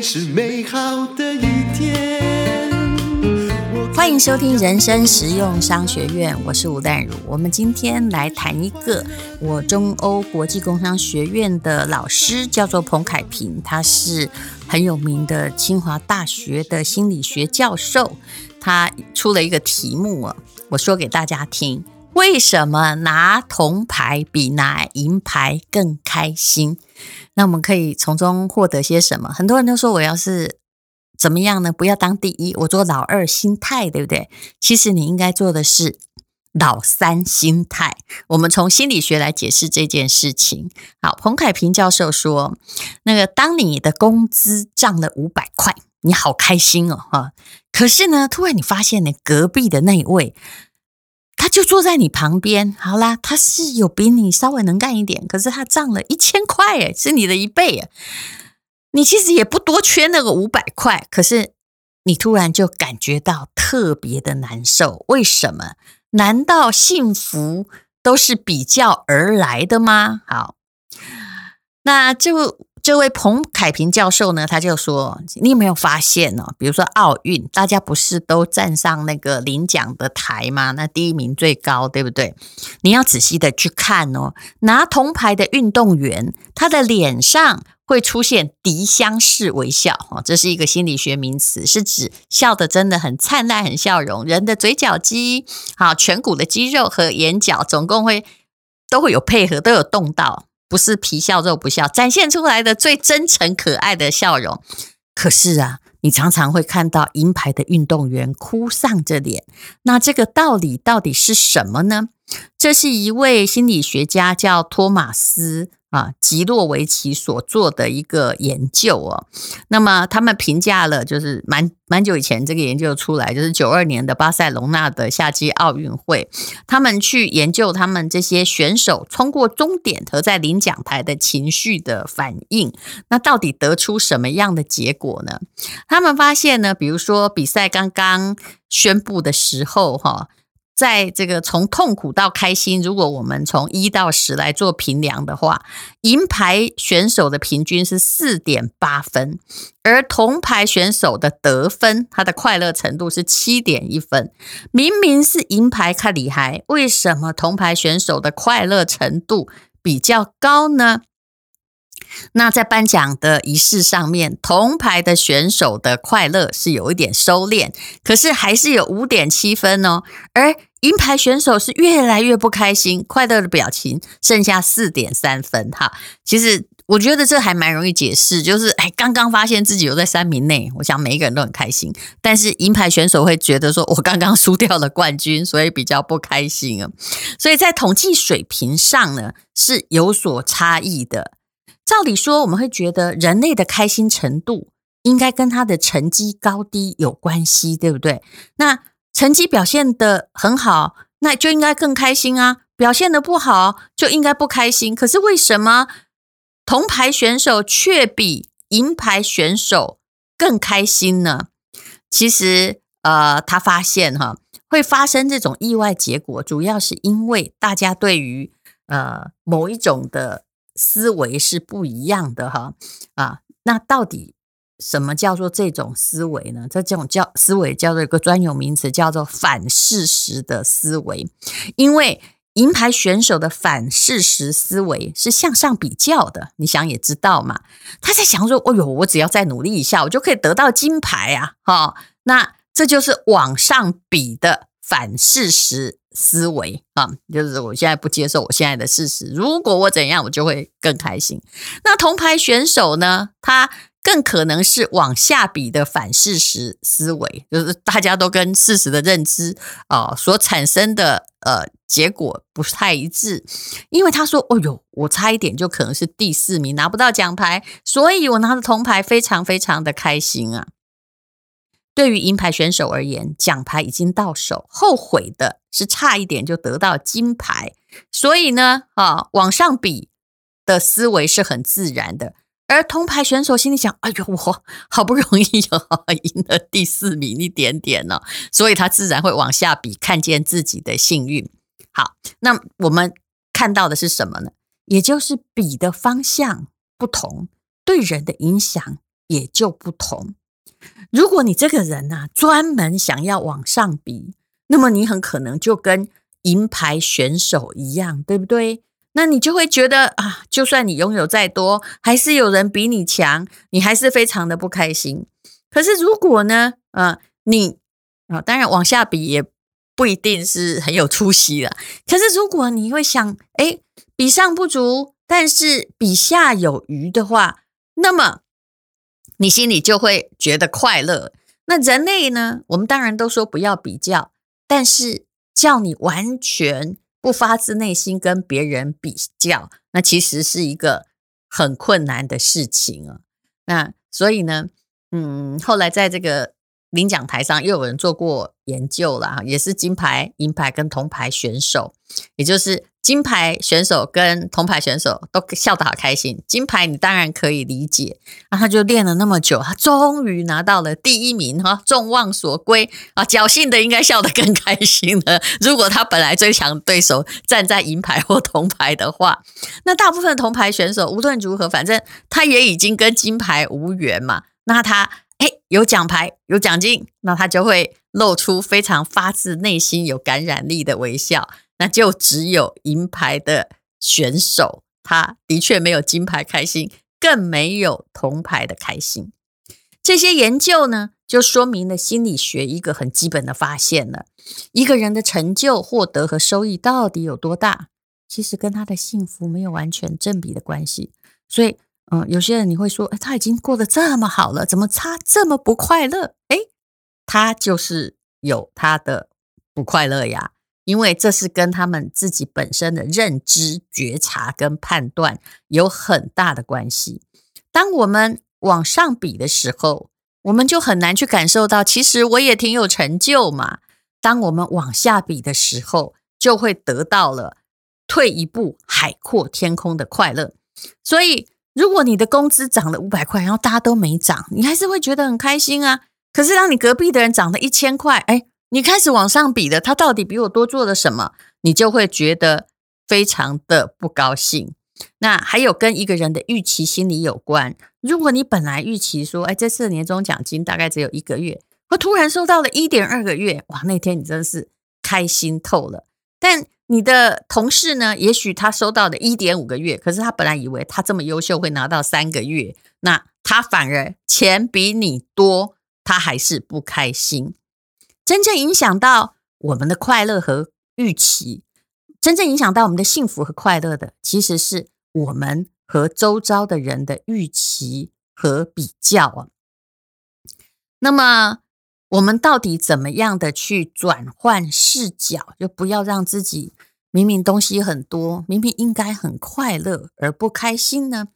是美好的一天。欢迎收听人生实用商学院，我是吴淡如。我们今天来谈一个我中欧国际工商学院的老师，叫做彭凯平，他是很有名的清华大学的心理学教授。他出了一个题目啊，我说给大家听。为什么拿铜牌比拿银牌更开心？那我们可以从中获得些什么？很多人都说，我要是怎么样呢？不要当第一，我做老二心态，对不对？其实你应该做的是老三心态。我们从心理学来解释这件事情。好，彭凯平教授说，那个当你的工资涨了五百块，你好开心哦，哈！可是呢，突然你发现你隔壁的那一位。他就坐在你旁边，好啦，他是有比你稍微能干一点，可是他涨了一千块，诶，是你的一倍啊！你其实也不多缺那个五百块，可是你突然就感觉到特别的难受，为什么？难道幸福都是比较而来的吗？好，那就。这位彭凯平教授呢，他就说：“你有没有发现呢？比如说奥运，大家不是都站上那个领奖的台吗？那第一名最高，对不对？你要仔细的去看哦。拿铜牌的运动员，他的脸上会出现迪香式微笑哦，这是一个心理学名词，是指笑得真的很灿烂、很笑容。人的嘴角肌、好颧骨的肌肉和眼角，总共会都会有配合，都有动到。”不是皮笑肉不笑，展现出来的最真诚可爱的笑容。可是啊，你常常会看到银牌的运动员哭丧着脸。那这个道理到底是什么呢？这是一位心理学家叫托马斯。啊，吉洛维奇所做的一个研究哦，那么他们评价了，就是蛮蛮久以前这个研究出来，就是九二年的巴塞隆纳的夏季奥运会，他们去研究他们这些选手冲过终点和在领奖台的情绪的反应，那到底得出什么样的结果呢？他们发现呢，比如说比赛刚刚宣布的时候，哈。在这个从痛苦到开心，如果我们从一到十来做评量的话，银牌选手的平均是四点八分，而铜牌选手的得分，他的快乐程度是七点一分。明明是银牌较厉害，为什么铜牌选手的快乐程度比较高呢？那在颁奖的仪式上面，铜牌的选手的快乐是有一点收敛，可是还是有五点七分哦。而银牌选手是越来越不开心，快乐的表情剩下四点三分。哈，其实我觉得这还蛮容易解释，就是哎，刚刚发现自己有在三名内，我想每一个人都很开心。但是银牌选手会觉得说，我刚刚输掉了冠军，所以比较不开心啊。所以在统计水平上呢，是有所差异的。照理说，我们会觉得人类的开心程度应该跟他的成绩高低有关系，对不对？那成绩表现得很好，那就应该更开心啊；表现得不好，就应该不开心。可是为什么铜牌选手却比银牌选手更开心呢？其实，呃，他发现哈，会发生这种意外结果，主要是因为大家对于呃某一种的。思维是不一样的哈啊，那到底什么叫做这种思维呢？这种叫思维叫做一个专有名词，叫做反事实的思维。因为银牌选手的反事实思维是向上比较的，你想也知道嘛，他在想说：“哦呦，我只要再努力一下，我就可以得到金牌啊！”哈，那这就是往上比的反事实。思维啊，就是我现在不接受我现在的事实。如果我怎样，我就会更开心。那铜牌选手呢？他更可能是往下比的反事实思维，就是大家都跟事实的认知啊所产生的呃结果不太一致。因为他说：“哦呦，我差一点就可能是第四名，拿不到奖牌，所以我拿着铜牌非常非常的开心啊。”对于银牌选手而言，奖牌已经到手，后悔的是差一点就得到金牌。所以呢，啊，往上比的思维是很自然的。而铜牌选手心里想：“哎呦，我好不容易有赢了第四名一点点呢，所以他自然会往下比，看见自己的幸运。”好，那我们看到的是什么呢？也就是比的方向不同，对人的影响也就不同。如果你这个人呐、啊，专门想要往上比，那么你很可能就跟银牌选手一样，对不对？那你就会觉得啊，就算你拥有再多，还是有人比你强，你还是非常的不开心。可是如果呢，呃，你啊，当然往下比也不一定是很有出息了。可是如果你会想，哎，比上不足，但是比下有余的话，那么你心里就会觉得快乐。那人类呢，我们当然都说不要比较，但是叫你完全不发自内心跟别人比较，那其实是一个很困难的事情啊。那所以呢，嗯，后来在这个领奖台上又有人做过研究了，也是金牌、银牌跟铜牌选手，也就是金牌选手跟铜牌选手都笑得好开心。金牌你当然可以理解，啊，他就练了那么久，他终于拿到了第一名哈，众望所归啊，侥幸的应该笑得更开心了。如果他本来最强对手站在银牌或铜牌的话，那大部分铜牌选手无论如何，反正他也已经跟金牌无缘嘛。那他哎，有奖牌有奖金，那他就会露出非常发自内心有感染力的微笑。那就只有银牌的选手，他的确没有金牌开心，更没有铜牌的开心。这些研究呢，就说明了心理学一个很基本的发现了：一个人的成就、获得和收益到底有多大，其实跟他的幸福没有完全正比的关系。所以。嗯，有些人你会说，哎，他已经过得这么好了，怎么他这么不快乐？哎，他就是有他的不快乐呀，因为这是跟他们自己本身的认知、觉察跟判断有很大的关系。当我们往上比的时候，我们就很难去感受到，其实我也挺有成就嘛。当我们往下比的时候，就会得到了退一步海阔天空的快乐。所以。如果你的工资涨了五百块，然后大家都没涨，你还是会觉得很开心啊。可是当你隔壁的人涨了一千块，哎，你开始往上比了，他到底比我多做了什么？你就会觉得非常的不高兴。那还有跟一个人的预期心理有关。如果你本来预期说，哎，这次的年终奖金大概只有一个月，我突然收到了一点二个月，哇，那天你真的是开心透了。但你的同事呢？也许他收到的一点五个月，可是他本来以为他这么优秀会拿到三个月，那他反而钱比你多，他还是不开心。真正影响到我们的快乐和预期，真正影响到我们的幸福和快乐的，其实是我们和周遭的人的预期和比较啊。那么。我们到底怎么样的去转换视角，就不要让自己明明东西很多，明明应该很快乐而不开心呢？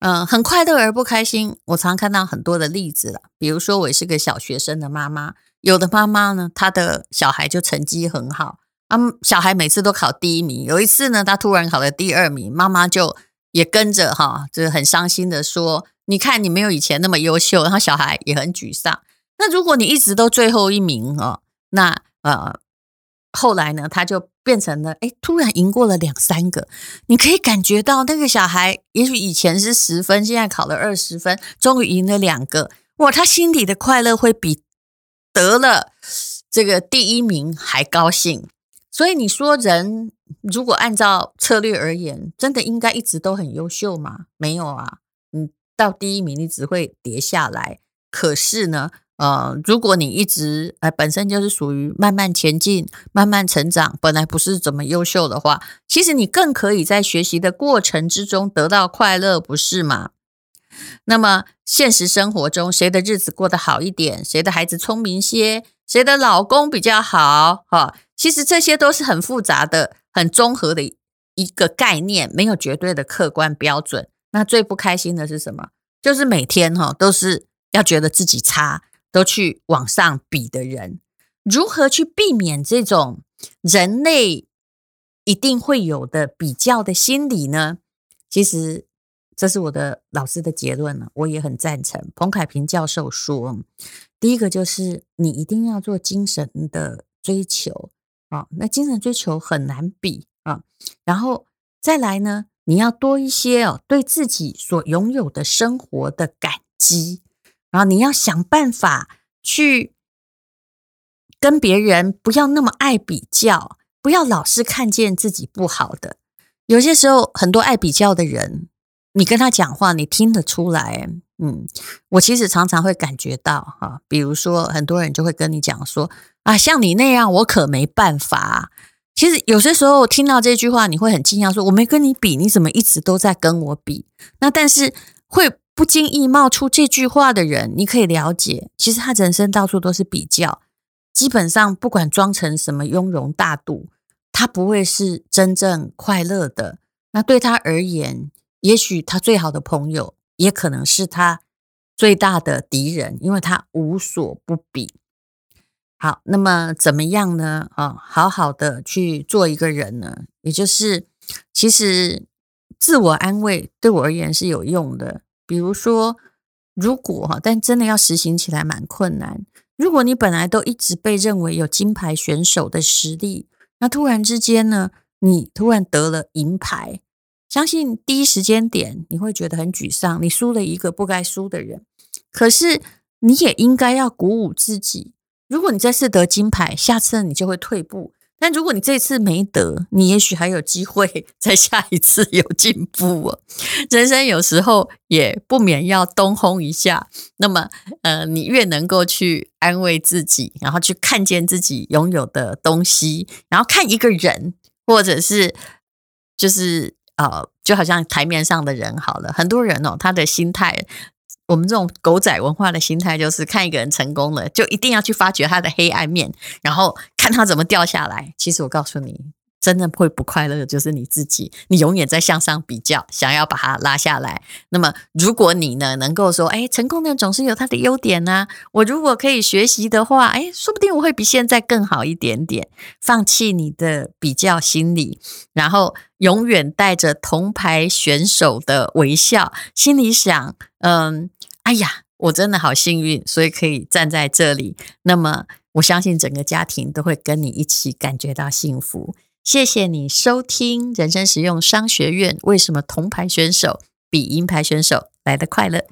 嗯、很快乐而不开心，我常看到很多的例子了。比如说，我是个小学生的妈妈，有的妈妈呢，她的小孩就成绩很好，啊，小孩每次都考第一名。有一次呢，他突然考了第二名，妈妈就也跟着哈，就是很伤心的说：“你看，你没有以前那么优秀。”然后小孩也很沮丧。那如果你一直都最后一名哦，那呃后来呢，他就变成了哎，突然赢过了两三个，你可以感觉到那个小孩，也许以前是十分，现在考了二十分，终于赢了两个，哇，他心里的快乐会比得了这个第一名还高兴。所以你说人如果按照策略而言，真的应该一直都很优秀吗？没有啊，你到第一名你只会跌下来。可是呢，呃，如果你一直呃本身就是属于慢慢前进、慢慢成长，本来不是怎么优秀的话，其实你更可以在学习的过程之中得到快乐，不是吗？那么现实生活中，谁的日子过得好一点，谁的孩子聪明些，谁的老公比较好，哈，其实这些都是很复杂的、很综合的一个概念，没有绝对的客观标准。那最不开心的是什么？就是每天哈都是要觉得自己差。都去往上比的人，如何去避免这种人类一定会有的比较的心理呢？其实这是我的老师的结论了，我也很赞成。彭凯平教授说，第一个就是你一定要做精神的追求啊，那精神追求很难比啊。然后再来呢，你要多一些哦，对自己所拥有的生活的感激，然后你要想办法去跟别人不要那么爱比较，不要老是看见自己不好的。有些时候，很多爱比较的人，你跟他讲话，你听得出来。嗯，我其实常常会感觉到哈，比如说很多人就会跟你讲说啊，像你那样，我可没办法。其实有些时候听到这句话，你会很惊讶，说我没跟你比，你怎么一直都在跟我比？那但是会不经意冒出这句话的人，你可以了解，其实他人生到处都是比较，基本上不管装成什么雍容大度，他不会是真正快乐的。那对他而言，也许他最好的朋友。也可能是他最大的敌人，因为他无所不比。好，那么怎么样呢？啊，好好的去做一个人呢，也就是其实自我安慰对我而言是有用的。比如说，如果哈，但真的要实行起来蛮困难。如果你本来都一直被认为有金牌选手的实力，那突然之间呢，你突然得了银牌。相信第一时间点你会觉得很沮丧，你输了一个不该输的人。可是你也应该要鼓舞自己，如果你这次得金牌，下次你就会退步；但如果你这次没得，你也许还有机会 在下一次有进步哦。人生有时候也不免要东轰一下。那么，呃，你越能够去安慰自己，然后去看见自己拥有的东西，然后看一个人，或者是就是。呃，就好像台面上的人好了，很多人哦，他的心态，我们这种狗仔文化的心态，就是看一个人成功了，就一定要去发掘他的黑暗面，然后看他怎么掉下来。其实我告诉你。真的会不快乐的就是你自己，你永远在向上比较，想要把它拉下来。那么，如果你呢能够说，哎，成功的人总是有他的优点呢、啊。我如果可以学习的话，哎，说不定我会比现在更好一点点。放弃你的比较心理，然后永远带着铜牌选手的微笑，心里想，嗯，哎呀，我真的好幸运，所以可以站在这里。那么，我相信整个家庭都会跟你一起感觉到幸福。谢谢你收听人生实用商学院。为什么铜牌选手比银牌选手来的快乐？